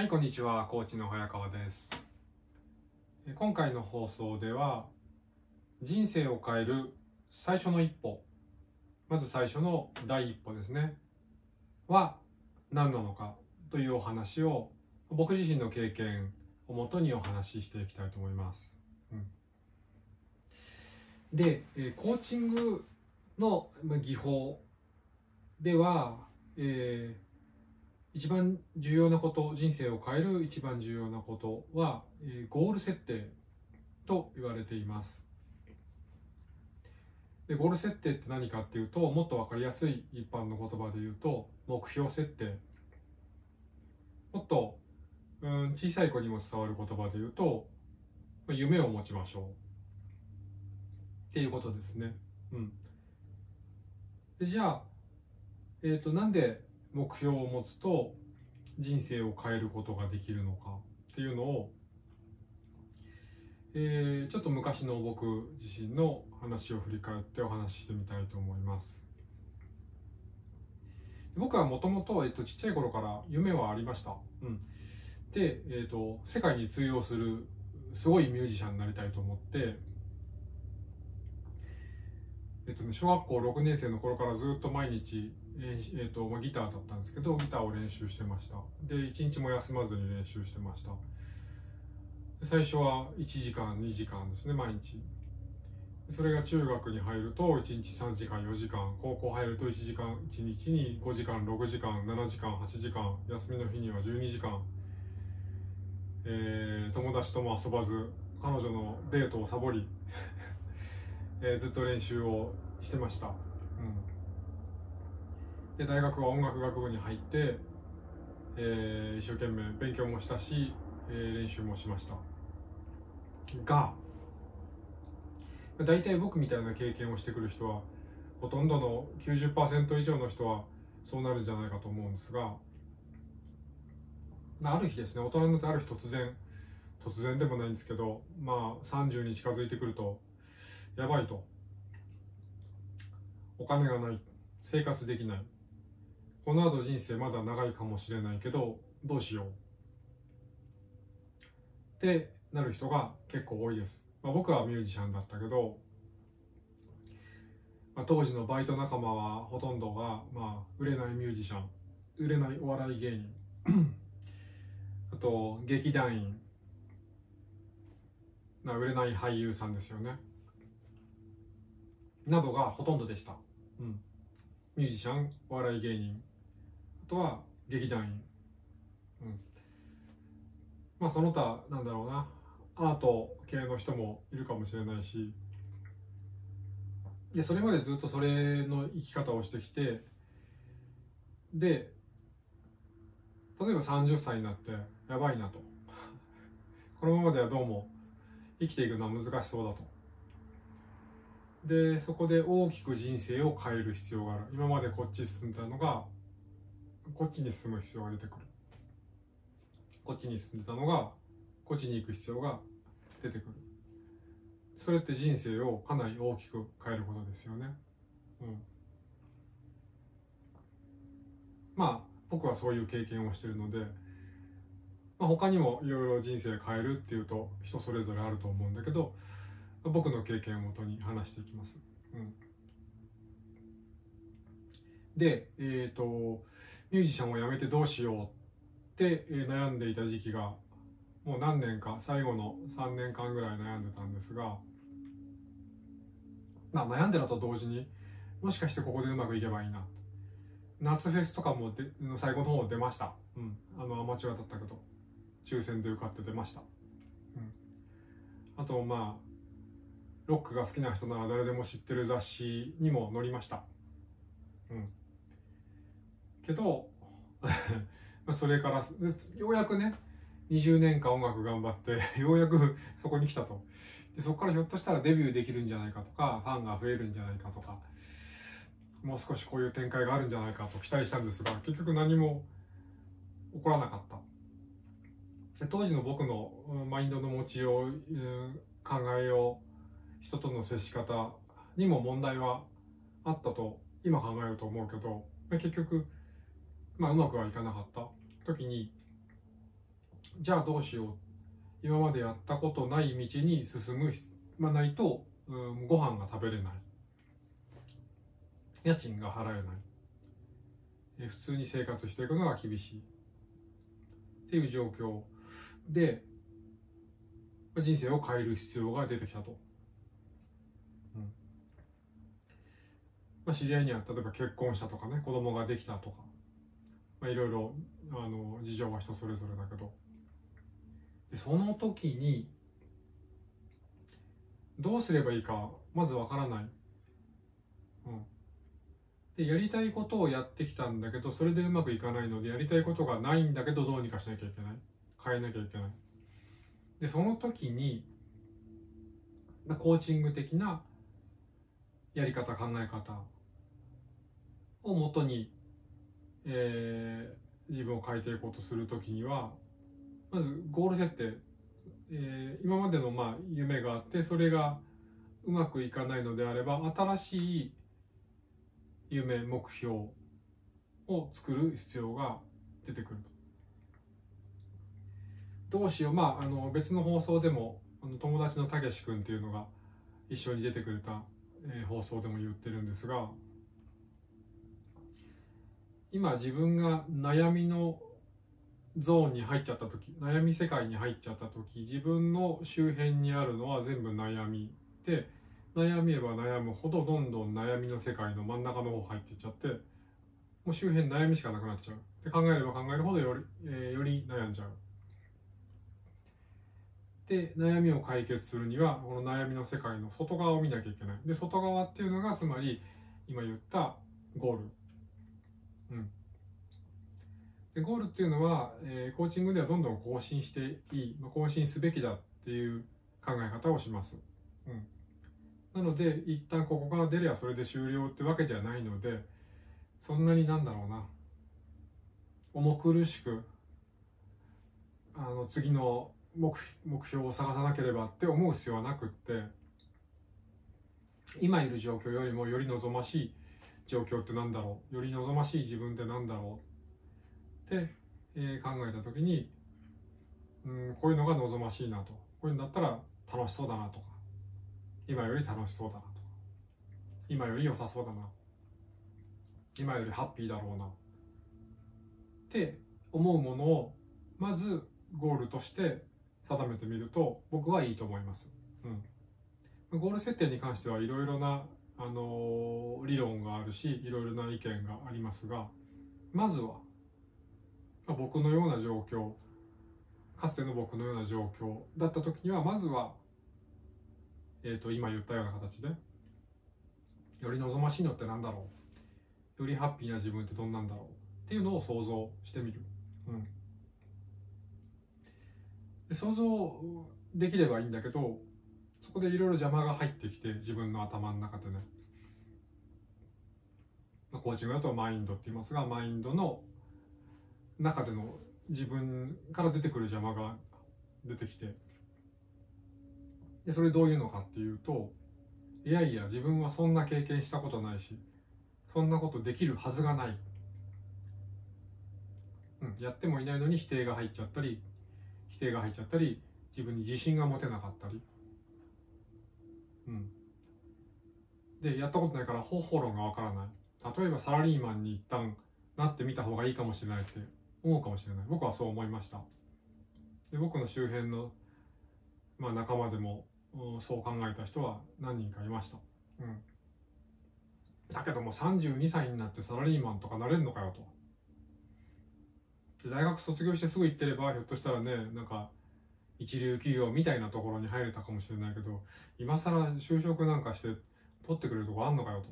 はい、こんにちは。コーチの早川です。今回の放送では、人生を変える最初の一歩、まず最初の第一歩ですね、は何なのかというお話を、僕自身の経験をもとにお話ししていきたいと思います。うんで、コーチングの技法では、えー一番重要なこと人生を変える一番重要なことは、えゴール設定と言われています。でゴール設定って何かっていうともっと分かりやすい一般の言葉で言うと目標設定。もっとうん小さい子にも伝わる言葉で言うと夢を持ちましょう。っていうことですね。うん。でじゃあえー、となんで目標を持つと人生を変えることができるのかっていうのを、えーちょっと昔の僕自身の話を振り返ってお話ししてみたいと思います。僕はもともとちっちゃい頃から夢はありました、うん、で、えー、と世界に通用するすごいミュージシャンになりたいと思ってえっとね、小学校6年生の頃からずっと毎日、えっとまあ、ギターだったんですけどギターを練習してました。で1日も休まずに練習してました。最初は1時間2時間ですね毎日。それが中学に入ると1日3時間4時間。高校入ると1時間1日に5時間6時間7時間8時間。休みの日には12時間、えー友達とも遊ばず彼女のデートをサボり えーずっと練習をしてました、うん、で大学は音楽学部に入って、えー一生懸命勉強もしたし、えー練習もしました。が大体僕みたいな経験をしてくる人はほとんどの90%以上の人はそうなるんじゃないかと思うんですがある日ですね大人になってある日突然突然でもないんですけどまあ30に近づいてくるとやばいと。お金がない。生活できない。この後人生まだ長いかもしれないけどどうしようってなる人が結構多いです、まあ、僕はミュージシャンだったけど、まあ、当時のバイト仲間はほとんどが、まあ、売れないミュージシャン売れないお笑い芸人。あと劇団員。な売れない俳優さんですよね。などがほとんどでした、うん、ミュージシャンお笑い芸人。とは劇団員、うん、まあその他なんだろうな。アート系の人もいるかもしれないし。でそれまでずっとそれの生き方をしてきてで例えば30歳になってやばいなと。このままではどうも生きていくのは難しそうだと。でそこで大きく人生を変える必要がある。今までこっち進んだのがこっちに進む必要が出てくる。こっちに進んでたのがこっちに行く必要が出てくる。それって人生をかなり大きく変えることですよね。うん。まあ僕はそういう経験をしてるので、まあ、他にもいろいろ人生変えるっていうと人それぞれあると思うんだけど僕の経験をもとに話していきます。うん、で、えっ、とミュージシャンを辞めてどうしようって、悩んでいた時期がもう何年か最後の3年間ぐらい悩んでたんですが、まあ、悩んでたと同時にもしかしてここでうまくいけばいいな。夏フェスとかもで最後の方出ました、うん、あのアマチュアだったけど抽選で受かって出ました、うん、あとまあロックが好きな人なら誰でも知ってる雑誌にも載りました。うん。けど、それから、ようやくね、20年間音楽頑張って、ようやくそこに来たと。でそこからひょっとしたらデビューできるんじゃないかとか、ファンが増えるんじゃないかとか、もう少しこういう展開があるんじゃないかと期待したんですが、結局何も起こらなかった。で当時の僕のマインドの持ちよう、考えよう、人との接し方にも問題はあったと今考えると思うけど結局、まあ、うまくはいかなかった。時にじゃあどうしよう。今までやったことない道に進む、まあ、ないと、うん、ご飯が食べれない。家賃が払えない。え普通に生活していくのが厳しい。っていう状況。で人生を変える必要が出てきたと。うん。まあ、知り合いには例えば結婚したとかね子供ができたとか、まあ、いろいろあの事情は人それぞれだけど。でその時にどうすればいいかまずわからない。うん、でやりたいことをやってきたんだけどそれでうまくいかないのでやりたいことがないんだけどどうにかしなきゃいけない。変えなきゃいけない。でその時にコーチング的なやり方考え方をもとに、えー、自分を変えていこうとする時にはまずゴール設定、えー、今までのまあ夢があってそれがうまくいかないのであれば新しい夢目標を作る必要が出てくるどうしよう。まああの別の放送でもあの友達のたけし君っていうのが一緒に出てくれた、えー、放送でも言ってるんですが今自分が悩みのゾーンに入っちゃった時悩み世界に入っちゃった時自分の周辺にあるのは全部悩みで悩めば悩むほどどんどん悩みの世界の真ん中の方入っていっちゃってもう周辺悩みしかなくなっちゃう。で考えれば考えるほどより,、えー、より悩んじゃう。で悩みを解決するにはこの悩みの世界の外側を見なきゃいけない。で外側っていうのがつまり今言ったゴール。うん。でゴールっていうのは、えー、コーチングではどんどん更新していいまあ更新すべきだっていう考え方をします、うん。なので一旦ここから出りゃそれで終了ってわけじゃないのでそんなになんだろうな。重苦しくあの次の目目標を探さなければって思う必要はなくって今いる状況よりもより望ましい状況ってなんだろう？より望ましい自分ってなんだろう？って、えー、考えた時にうんこういうのが望ましいなと。こういうんだったら楽しそうだなとか。今より楽しそうだなとか。今より良さそうだな。今よりハッピーだろうな。って思うものをまずゴールとして定めてみると僕はいいと思います。うん、ゴール設定に関してはいろいろな、あの、理論があるしいろいろな意見がありますがまずは僕のような状況かつての僕のような状況だった時にはまずはえーと、今言ったような形でより望ましいのって何だろう？よりハッピーな自分ってどんなんだろう？っていうのを想像してみる、うん、想像できればいいんだけどそこでいろいろ邪魔が入ってきて自分の頭の中でね。コーチングだとマインドって言いますがマインドの中での自分から出てくる邪魔が出てきて。でそれどういうのかっていうといやいや自分はそんな経験したことないしそんなことできるはずがない、うん、やってもいないのに否定が入っちゃったり否定が入っちゃったり自分に自信が持てなかったり、でやったことないから方法論がわからない。例えばサラリーマンに一旦なってみた方がいいかもしれないって思うかもしれない。僕はそう思いました。で僕の周辺の、まあ、仲間でもそう考えた人は何人かいました。うん、だけども32歳になってサラリーマンとかなれるのかよと。で大学卒業してすぐ行ってればひょっとしたらねなんか一流企業みたいなところに入れたかもしれないけど今更就職なんかして取ってくれるとこあんのかよと。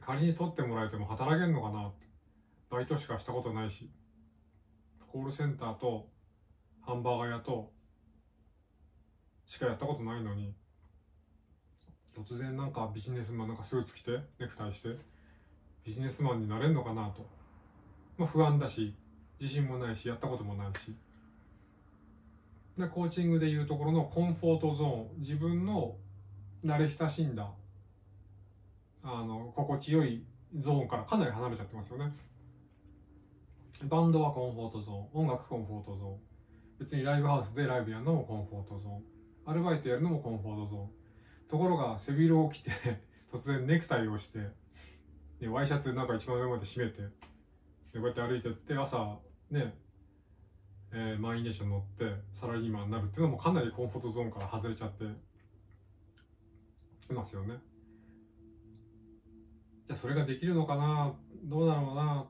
仮に取ってもらえても働けんのかなバイトしかしたことないし。コールセンターとハンバーガー屋としかやったことないのに突然なんかビジネスマンなんかスーツ着てネクタイしてビジネスマンになれるのかなと、まあ、不安だし自信もないしやったこともないし。でコーチングでいうところのコンフォートゾーン自分の慣れ親しんだあの心地よいゾーンからかなり離れちゃってますよね。バンドはコンフォートゾーン音楽コンフォートゾーン別にライブハウスでライブやるのもコンフォートゾーンアルバイトやるのもコンフォートゾーンところが背広を着て 突然ネクタイをしてでワイシャツなんか一番上まで締めてでこうやって歩いてって朝ねえー、満員電車乗ってサラリーマンになるっていうのもかなりコンフォートゾーンから外れちゃっていますよね。じゃあそれができるのかなどうなのかな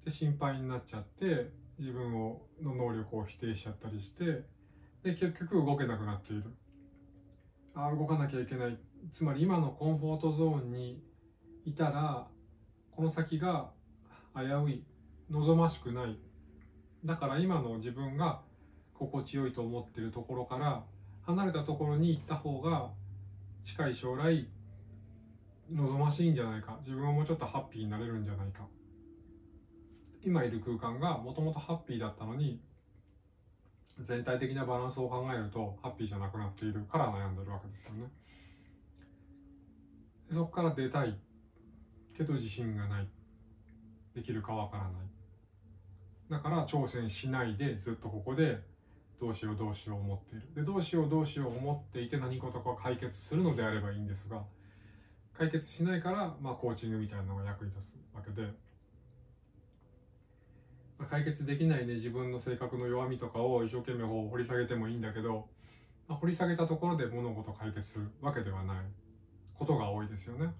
って心配になっちゃって自分をの能力を否定しちゃったりしてで結局動けなくなっている。あ動かなきゃいけない。つまり今のコンフォートゾーンにいたらこの先が危うい望ましくない。だから今の自分が心地よいと思ってるところから離れたところに行った方が近い将来望ましいんじゃないか。自分はもうちょっとハッピーになれるんじゃないか。今いる空間がもともとハッピーだったのに全体的なバランスを考えるとハッピーじゃなくなっているから悩んでるわけですよね。そこから出たい。けど自信がない。できるかわからない。だから挑戦しないでずっとここでどうしようどうしよう思っているでどうしようどうしよう思っていて何事か解決するのであればいいんですが解決しないから、まあ、コーチングみたいなのが役に立つわけで、まあ、解決できないね自分の性格の弱みとかを一生懸命掘り下げてもいいんだけど、まあ、掘り下げたところで物事解決するわけではないことが多いですよね。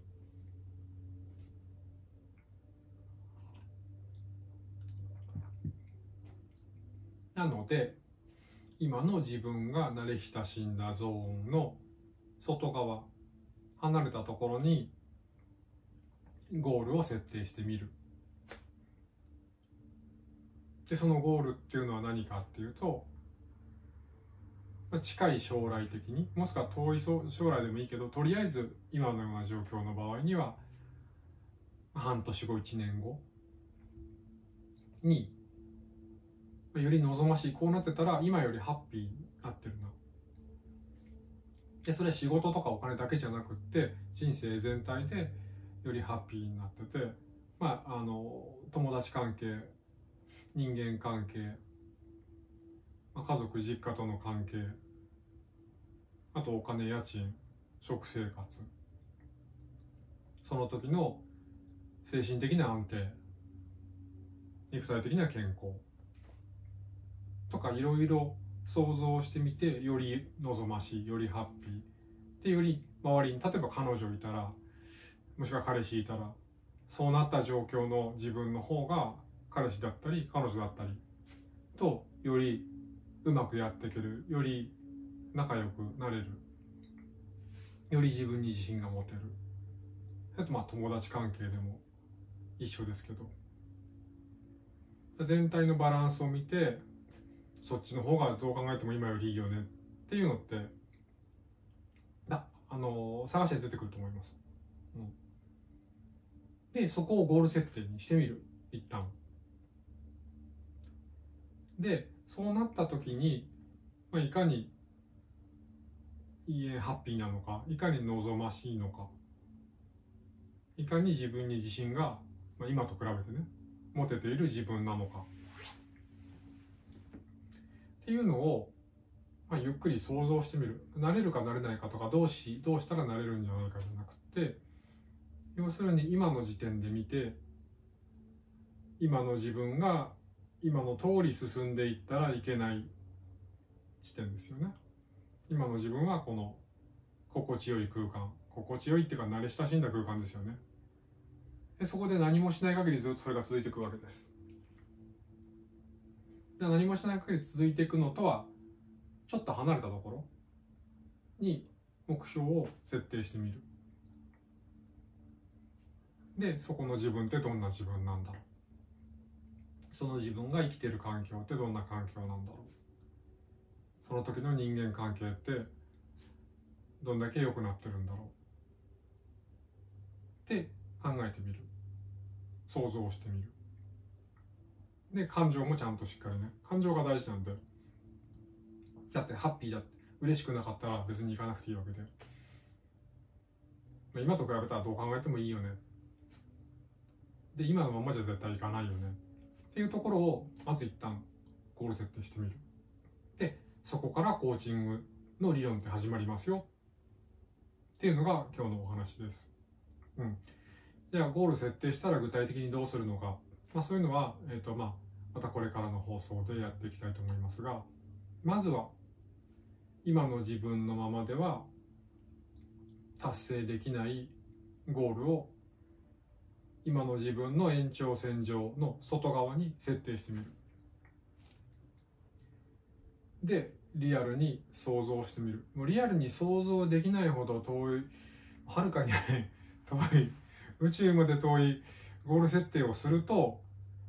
なので今の自分が慣れ親しんだゾーンの外側離れたところにゴールを設定してみる。でそのゴールっていうのは何かっていうと近い将来的にもしくは遠い将来でもいいけどとりあえず今のような状況の場合には半年後1年後により望ましいこうなってたら今よりハッピーになってるな。でそれ仕事とかお金だけじゃなくって人生全体でよりハッピーになっててまああの友達関係人間関係、まあ、家族実家との関係あとお金家賃食生活。その時の精神的な安定。肉体的な健康。かいろいろ想像してみてより望ましいよりハッピーでより周りに例えば彼女いたらもしくは彼氏いたらそうなった状況の自分の方が彼氏だったり彼女だったりとよりうまくやっていけるより仲良くなれる。より自分に自信が持てる。あとまあ友達関係でも一緒ですけど。全体のバランスを見てそっちの方がどう考えても今よりいいよねっていうのってだあの探して出てくると思います、うん、でそこをゴール設定にしてみる一旦。でそうなった時に、まあ、いかにいいハッピーなのかいかに望ましいのかいかに自分に自信が、まあ、今と比べてね持てている自分なのか。っていうのを、まあ、ゆっくり想像してみる。慣れるか慣れないかとかどうしどうしたら慣れるんじゃないかじゃなくて要するに今の時点で見て今の自分が今の通り進んでいったらいけない地点ですよね。今の自分はこの心地よい空間心地よいっていうか慣れ親しんだ空間ですよね。でそこで何もしない限りずっとそれが続いていくわけです。何もしない限り続いていくのとはちょっと離れたところに目標を設定してみる。でそこの自分ってどんな自分なんだろう。その自分が生きてる環境ってどんな環境なんだろう。その時の人間関係ってどんだけ良くなってるんだろう。って考えてみる。想像してみる。で感情もちゃんとしっかりね。感情が大事なんで。だってハッピーだって。嬉しくなかったら別に行かなくていいわけで。今と比べたらどう考えてもいいよね。で今のままじゃ絶対行かないよね。っていうところをまず一旦ゴール設定してみる。でそこからコーチングの理論って始まりますよ。っていうのが今日のお話です。うん、じゃあゴール設定したら具体的にどうするのか、まあ、そういうのは、えーとまあ、またこれからの放送でやっていきたいと思いますがまずは今の自分のままでは達成できないゴールを今の自分の延長線上の外側に設定してみる。で、リアルに想像してみる。もうリアルに想像できないほど遠い、はるかに遠い、宇宙まで遠いゴール設定をすると、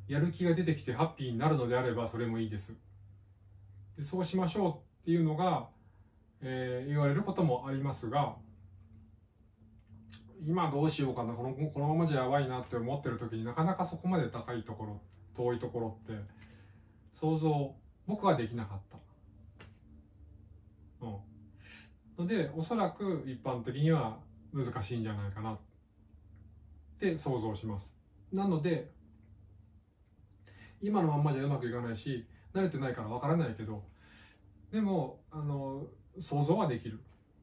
やる気が出てきてハッピーになるのであればそれもいいです。でそうしましょうっていうのが、えー、言われることもありますが、今どうしようかなこのこのままじゃやばいなって思ってる時になかなかそこまで高いところ遠いところって想像僕はできなかった。うん、のでおそらく一般的には難しいんじゃないかなって想像します。なので今のまんまじゃうまくいかないし慣れてないからわからないけどでもあの想像はできる。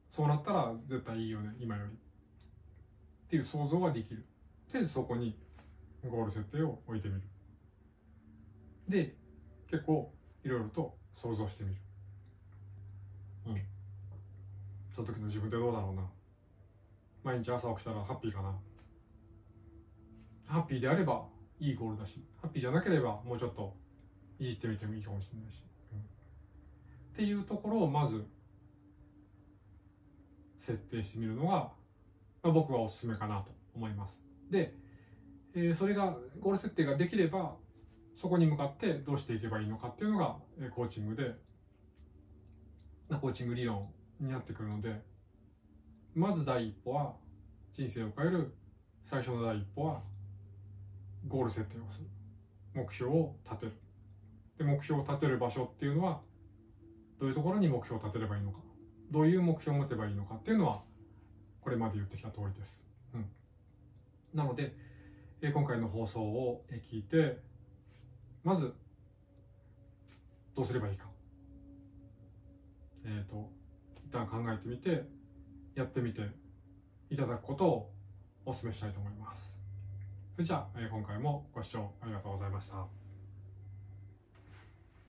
そうなったら絶対いいよね今より。っていう想像ができる。でそこにゴール設定を置いてみる。で結構いろいろと想像してみる。うん。その時の自分ってどうだろうな。毎日朝起きたらハッピーかな。ハッピーであればいいゴールだしハッピーじゃなければもうちょっといじってみてもいいかもしれないし、うん、っていうところをまず設定してみるのがま、僕はおすすめかなと思います。で、え、それがゴール設定ができればそこに向かってどうしていけばいいのかっていうのが、え、コーチングでコーチング理論になってくるのでまず第一歩は人生を変える。最初の第一歩はゴール設定をする目標を立てるで目標を立てる場所っていうのはどういうところに目標を立てればいいのかどういう目標を持てばいいのかっていうのはこれまで言ってきた通りです。うん、なので、今回の放送を聞いて、まず、どうすればいいか。えっ、ー、と、一旦考えてみて、やってみていただくことをお勧めしたいと思います。それじゃあ、え今回もご視聴ありがとうございました。